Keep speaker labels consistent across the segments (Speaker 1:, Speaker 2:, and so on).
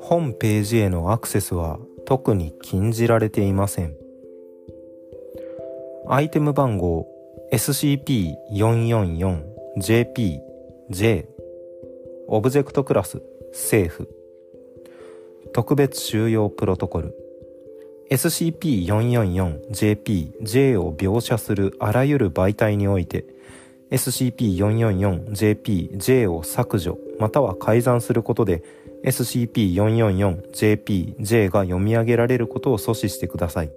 Speaker 1: 本ページへのアクセスは特に禁じられていません。アイテム番号 SCP-444-JPJ オブジェクトクラス政府特別収容プロトコル。SCP-444-JPJ を描写するあらゆる媒体において SCP-444-JPJ を削除または改ざんすることで SCP-444-JPJ が読み上げられることを阻止してください。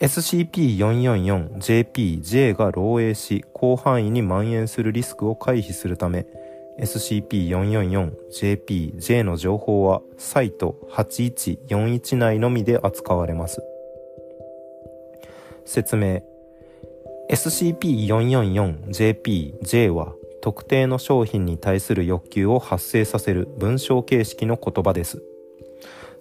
Speaker 1: SCP-444-JPJ が漏洩し広範囲に蔓延するリスクを回避するため SCP-444-JPJ の情報はサイト8141内のみで扱われます。説明 SCP-444-JPJ は特定の商品に対する欲求を発生させる文章形式の言葉です。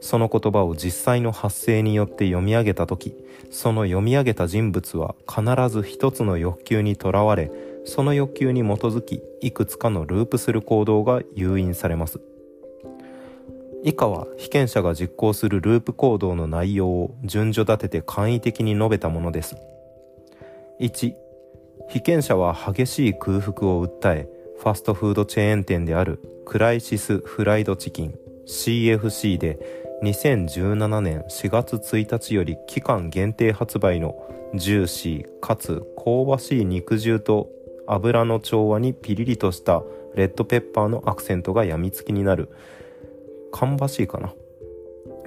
Speaker 1: その言葉を実際の発声によって読み上げた時その読み上げた人物は必ず一つの欲求にとらわれその欲求に基づきいくつかのループする行動が誘引されます以下は被験者が実行するループ行動の内容を順序立てて簡易的に述べたものです1被験者は激しい空腹を訴えファストフードチェーン店であるクライシスフライドチキン CFC で2017年4月1日より期間限定発売のジューシーかつ香ばしい肉汁と油の調和にピリリとしたレッドペッパーのアクセントが病みつきになる。芳しいかな？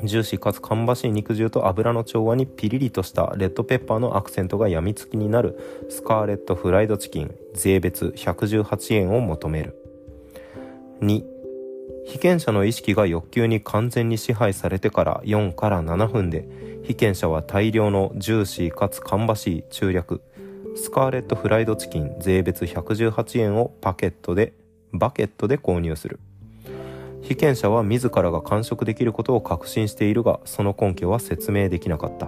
Speaker 1: ジューシーかつ芳しい肉汁と油の調和にピリリとしたレッドペッパーのアクセントが病みつきになる。スカーレットフライドチキン。税別118円を求める。2被験者の意識が欲求に完全に支配されてから4から7分で被験者は大量のジューシーかつ芳しい中略。スカーレットフライドチキン税別118円をパケットでバケットで購入する。被験者は自らが完食できることを確信しているがその根拠は説明できなかった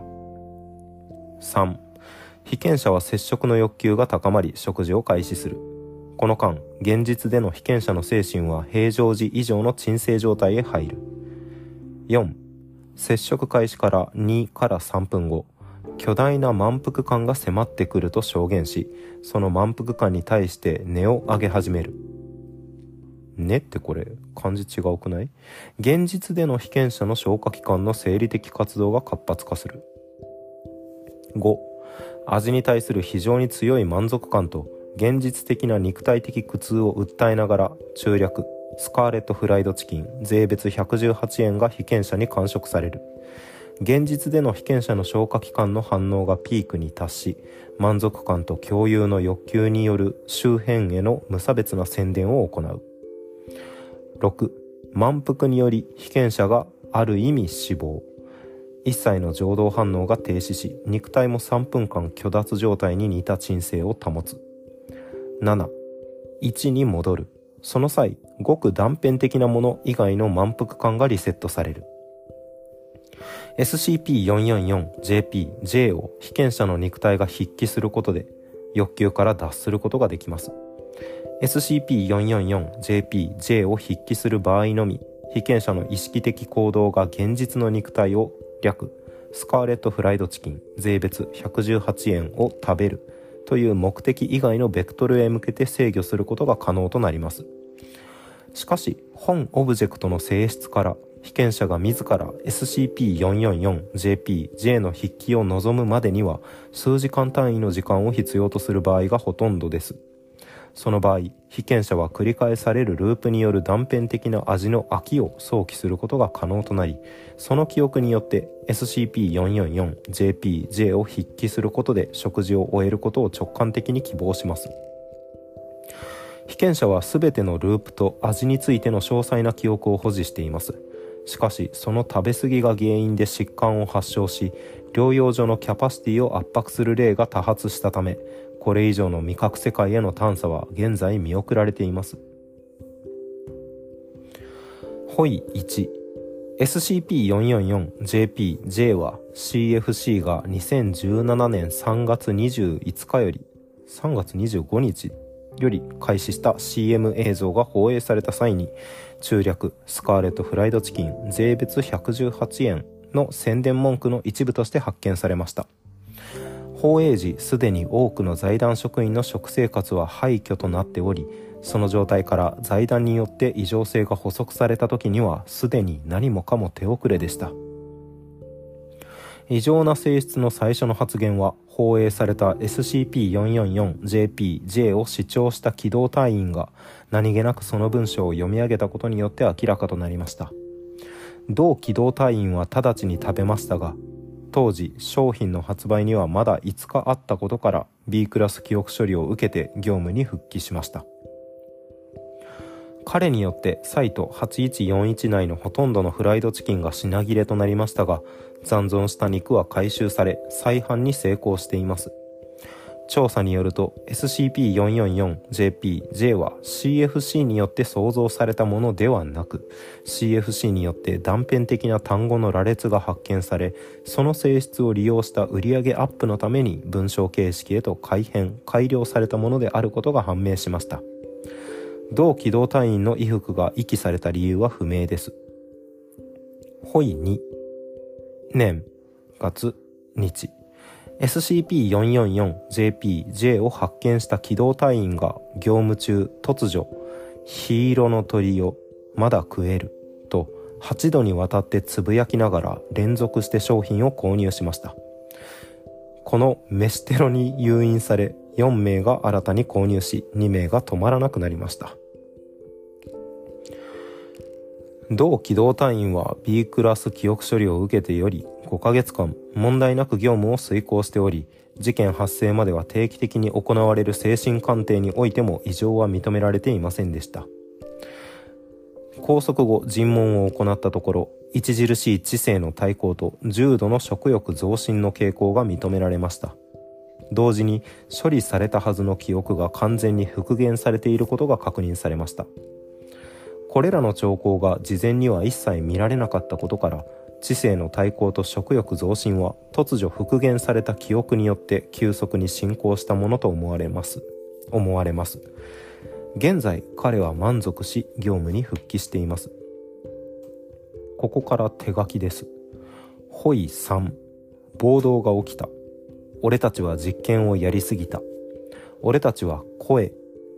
Speaker 1: 3被験者は接触の欲求が高まり食事を開始するこの間、現実での被験者の精神は平常時以上の鎮静状態へ入る。4. 接触開始から2から3分後、巨大な満腹感が迫ってくると証言し、その満腹感に対して根を上げ始める。ねってこれ、漢字違うくない？現実での被験者の消化器官の生理的活動が活発化する。5. 味に対する非常に強い満足感と現実的な肉体的苦痛を訴えながら中略スカーレットフライドチキン税別118円が被験者に完食される現実での被験者の消化器官の反応がピークに達し満足感と共有の欲求による周辺への無差別な宣伝を行う6満腹により被験者がある意味死亡一切の情動反応が停止し肉体も3分間虚脱状態に似た鎮静を保つ7、1に戻る。その際、ごく断片的なもの以外の満腹感がリセットされる。SCP-444-JP-J を被験者の肉体が筆記することで欲求から脱することができます。SCP-444-JP-J を筆記する場合のみ、被験者の意識的行動が現実の肉体を略、スカーレットフライドチキン税別118円を食べるという目的以外のベクトルへ向けて制御することが可能となります。しかし、本オブジェクトの性質から被験者が自ら SCP-444-JP-J の筆記を望むまでには数時間単位の時間を必要とする場合がほとんどです。その場合、被験者は繰り返されるループによる断片的な味の飽きを想起することが可能となり、その記憶によって SCP-444-JPJ を筆記することで食事を終えることを直感的に希望します。被験者は全てのループと味についての詳細な記憶を保持しています。しかし、その食べ過ぎが原因で疾患を発症し、療養所のキャパシティを圧迫する例が多発したため、これ以上の味覚世界への探査は現在見送られています。ホイ1 SCP-444-JP-J は CFC が2017年3月25日より3月25日より開始した CM 映像が放映された際に中略スカーレットフライドチキン税別118円の宣伝文句の一部として発見されました放映時すでに多くの財団職員の食生活は廃墟となっておりその状態から財団によって異常性が補足された時にはすでに何もかも手遅れでした。異常な性質の最初の発言は放映された SCP-444JPJ を視聴した機動隊員が何気なくその文章を読み上げたことによって明らかとなりました。同機動隊員は直ちに食べましたが当時商品の発売にはまだ5日あったことから B クラス記憶処理を受けて業務に復帰しました。彼によってサイト8141内のほとんどのフライドチキンが品切れとなりましたが残存した肉は回収され再販に成功しています。調査によると SCP-444JPJ は CFC によって創造されたものではなく CFC によって断片的な単語の羅列が発見されその性質を利用した売上アップのために文章形式へと改変改良されたものであることが判明しました。同機動隊員の衣服が遺棄された理由は不明です。ホイ2年月日。SCP-444JPJ を発見した機動隊員が業務中突如ヒーロの鳥をまだ食えると8度にわたってつぶやきながら連続して商品を購入しました。この飯テロに誘引され4名が新たに購入し2名が止まらなくなりました。同機動隊員は B クラス記憶処理を受けてより5ヶ月間問題なく業務を遂行しており事件発生までは定期的に行われる精神鑑定においても異常は認められていませんでした。拘束後尋問を行ったところ著しい知性の対抗と重度の食欲増進の傾向が認められました。同時に処理されたはずの記憶が完全に復元されていることが確認されました。これらの兆候が事前には一切見られなかったことから知性の対抗と食欲増進は突如復元された記憶によって急速に進行したものと思われます。思われます。現在彼は満足し業務に復帰しています。ここから手書きです。ホイ3暴動が起きた。俺たちは実験をやりすぎた。俺たちは声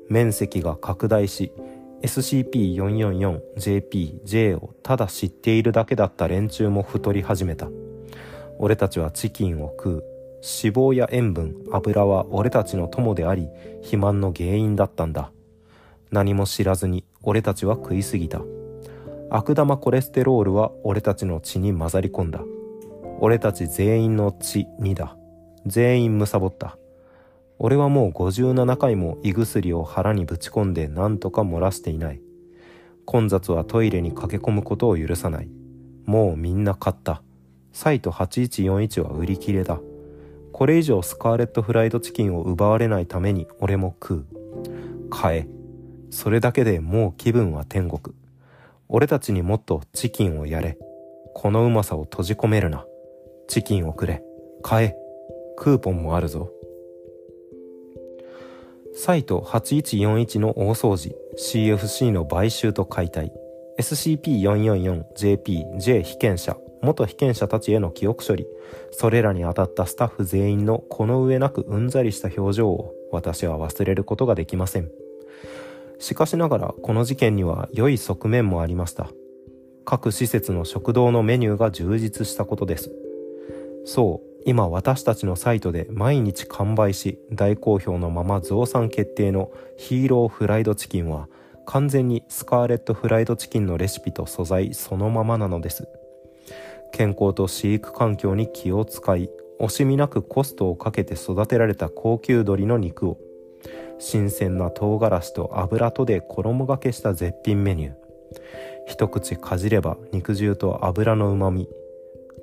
Speaker 1: 面積が拡大し SCP-444JPJ をただ知っているだけだった連中も太り始めた。俺たちはチキンを食う。脂肪や塩分油は俺たちの友であり肥満の原因だったんだ。何も知らずに俺たちは食いすぎた。悪玉コレステロールは俺たちの血に混ざり込んだ。俺たち全員の血にだ。全員貪った。俺はもう57回も胃薬を腹にぶち込んで何とか漏らしていない。混雑はトイレに駆け込むことを許さない。もうみんな買った。サイト8141は売り切れだ。これ以上スカーレットフライドチキンを奪われないために俺も食う。買え。それだけでもう気分は天国。俺たちにもっとチキンをやれ。このうまさを閉じ込めるな。チキンをくれ。買え。クーポンもあるぞ。サイト8141の大掃除 CFC の買収と解体。SCP-444JPJ 被験者元被験者たちへの記憶処理。それらに当たったスタッフ全員のこの上なくうんざりした表情を私は忘れることができません。しかしながらこの事件には良い側面もありました。各施設の食堂のメニューが充実したことです。そう今私たちのサイトで毎日完売し大好評のまま増産決定のヒーローフライドチキンは完全にスカーレットフライドチキンのレシピと素材そのままなのです。健康と飼育環境に気を使い惜しみなくコストをかけて育てられた高級鶏の肉を新鮮な唐辛子と油とで衣がけした絶品メニュー。一口かじれば肉汁と油のうまみ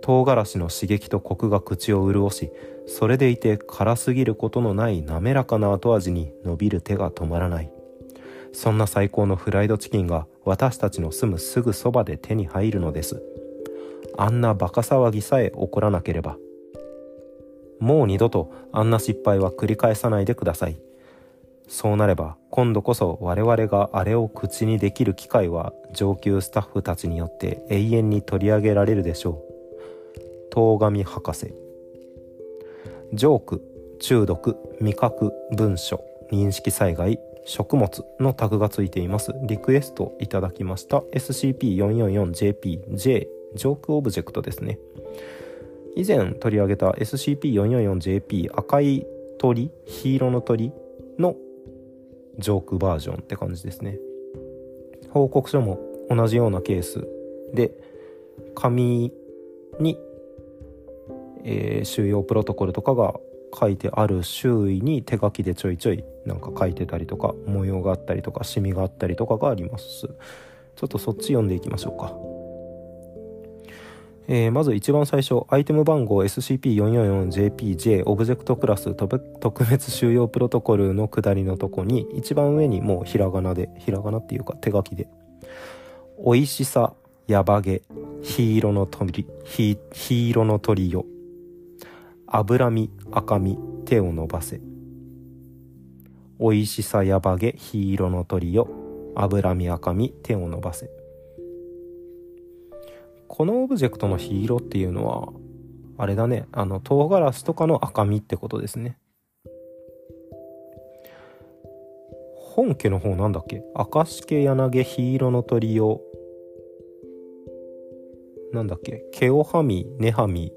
Speaker 1: 唐辛子の刺激とコクが口を潤しそれでいて辛すぎることのない滑らかな後味に伸びる手が止まらない。そんな最高のフライドチキンが私たちの住むすぐそばで手に入るのです。あんなバカ騒ぎさえ起こらなければ。もう二度とあんな失敗は繰り返さないでください。そうなれば今度こそ我々があれを口にできる機会は上級スタッフたちによって永遠に取り上げられるでしょう。東上博士。ジョーク中毒味覚文書認識災害食物のタグがついています。リクエストいただきました。SCP-444JPJ ジョークオブジェクトですね。以前取り上げた SCP-444JP 赤い鳥緋色の鳥のジョークバージョンって感じですね。報告書も同じようなケースで紙に、えー、収容プロトコルとかが書いてある周囲に手書きでちょいちょいなんか書いてたりとか模様があったりとかシミがあったりとかがありますちょっとそっち読んでいきましょうかえー、まず一番最初、アイテム番号 SCP-444JPJ オブジェクトクラス特別収容プロトコルの下りのとこに、一番上にもうひらがなで、ひらがなっていうか手書きで、美味しさ、やばげ、黄色の鳥、黄色の鳥よ。脂身、赤身、手を伸ばせ。美味しさやばげ、黄色の鳥よ。脂身赤身、手を伸ばせ。このオブジェクトの黄色っていうのはあれだねあの唐辛子とかの赤みってことですね本家の方なんだっけ？赤け柳黄色の鳥をなんだっけ？毛をはみ根はみ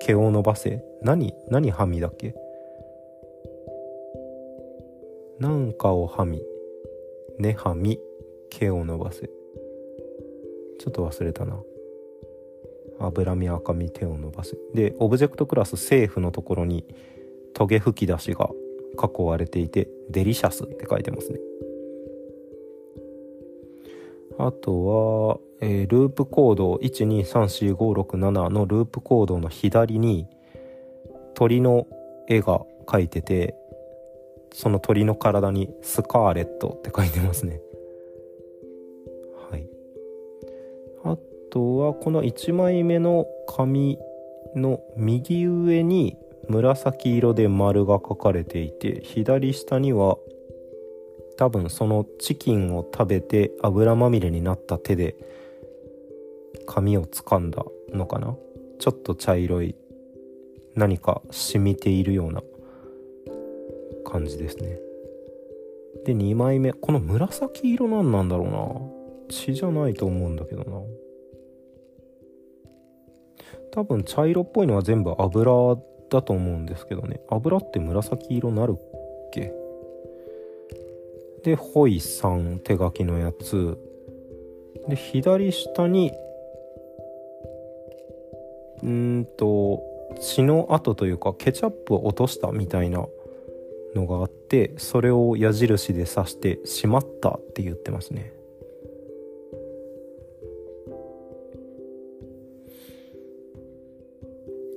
Speaker 1: 毛を伸ばせ。何何はみだっけ？なんかをはみ根はみ毛を伸ばせ。ちょっと忘れたな。脂身赤身手を伸ばすでオブジェクトクラスセーフのところにトゲ吹き出しが囲われていてデリシャスって書いてますね。あとは、えー、ループコード1234567のループコードの左に鳥の絵が描いててその鳥の体にスカーレットって書いてますね。はい、あとはこの1枚目の紙の右上に紫色で丸が書かれていて左下には多分そのチキンを食べて油まみれになった手で紙を掴んだのかな？ちょっと茶色い何か染みているような感じですね。で2枚目。この紫色なんなんだろうな。血じゃないと思うんだけどな。多分茶色っぽいのは全部油だと思うんですけどね。油って紫色なるっけ？でホイさん手書きのやつ。で左下にうんと血の跡というかケチャップを落としたみたいなのがあってそれを矢印で刺して「しまった」って言ってますね。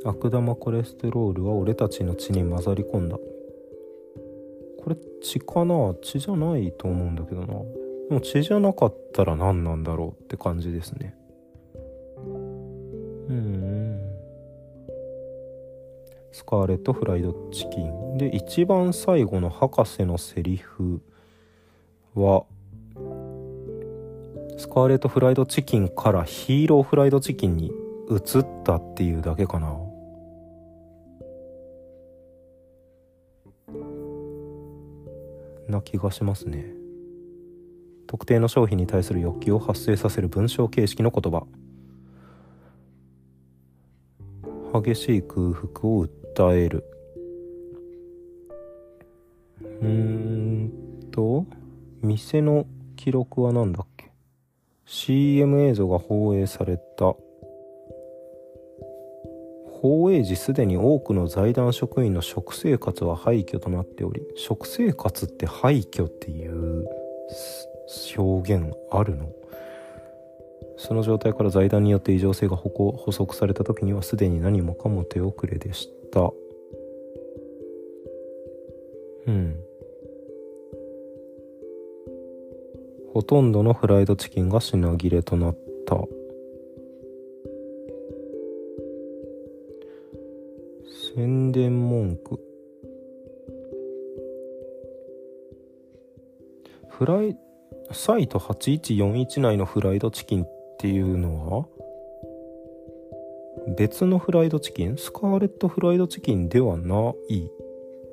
Speaker 1: 悪玉コレステロールは俺たちの血に混ざり込んだ。これ血かな？血じゃないと思うんだけどな。でも血じゃなかったら何なんだろうって感じですね。カーレット・フライド・チキン。で一番最後の博士のセリフはスカーレット・フライド・チキンからヒーロー・フライド・チキンに移ったっていうだけかな。な気がしますね。特定の商品に対する欲求を発生させる文章形式の言葉。激しい空腹を訴伝える。うーんと店の記録は何だっけ？CM 映像が放映された。放映時すでに多くの財団職員の食生活は廃墟となっており食生活って廃墟っていう表現あるの？その状態から財団によって異常性が補足された時にはすでに何もかも手遅れでした。うん。ほとんどのフライドチキンが品切れとなった。宣伝文句。フライサイト8141内のフライドチキンってていうのは別のフライドチキン？スカーレットフライドチキンではない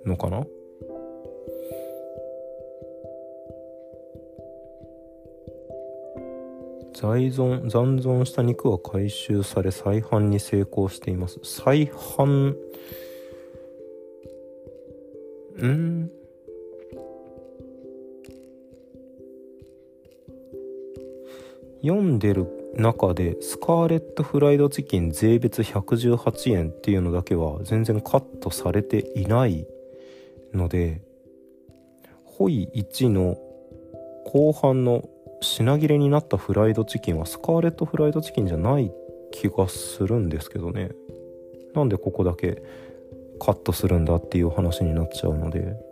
Speaker 1: のかな？在存残存した肉は回収され再販に成功しています。再販？うん？読んでる中でスカーレットフライドチキン税別118円っていうのだけは全然カットされていないのでホイ1の後半の品切れになったフライドチキンはスカーレットフライドチキンじゃない気がするんですけどね。なんでここだけカットするんだっていう話になっちゃうので。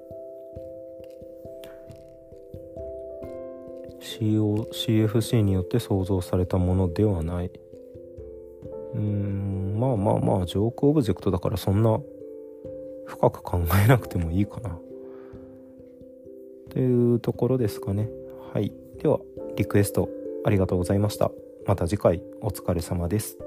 Speaker 1: CO CFC によって創造されたものではない。うーんまあまあまあジョークオブジェクトだからそんな深く考えなくてもいいかな。というところですかね。はい。ではリクエストありがとうございました。また次回お疲れ様です。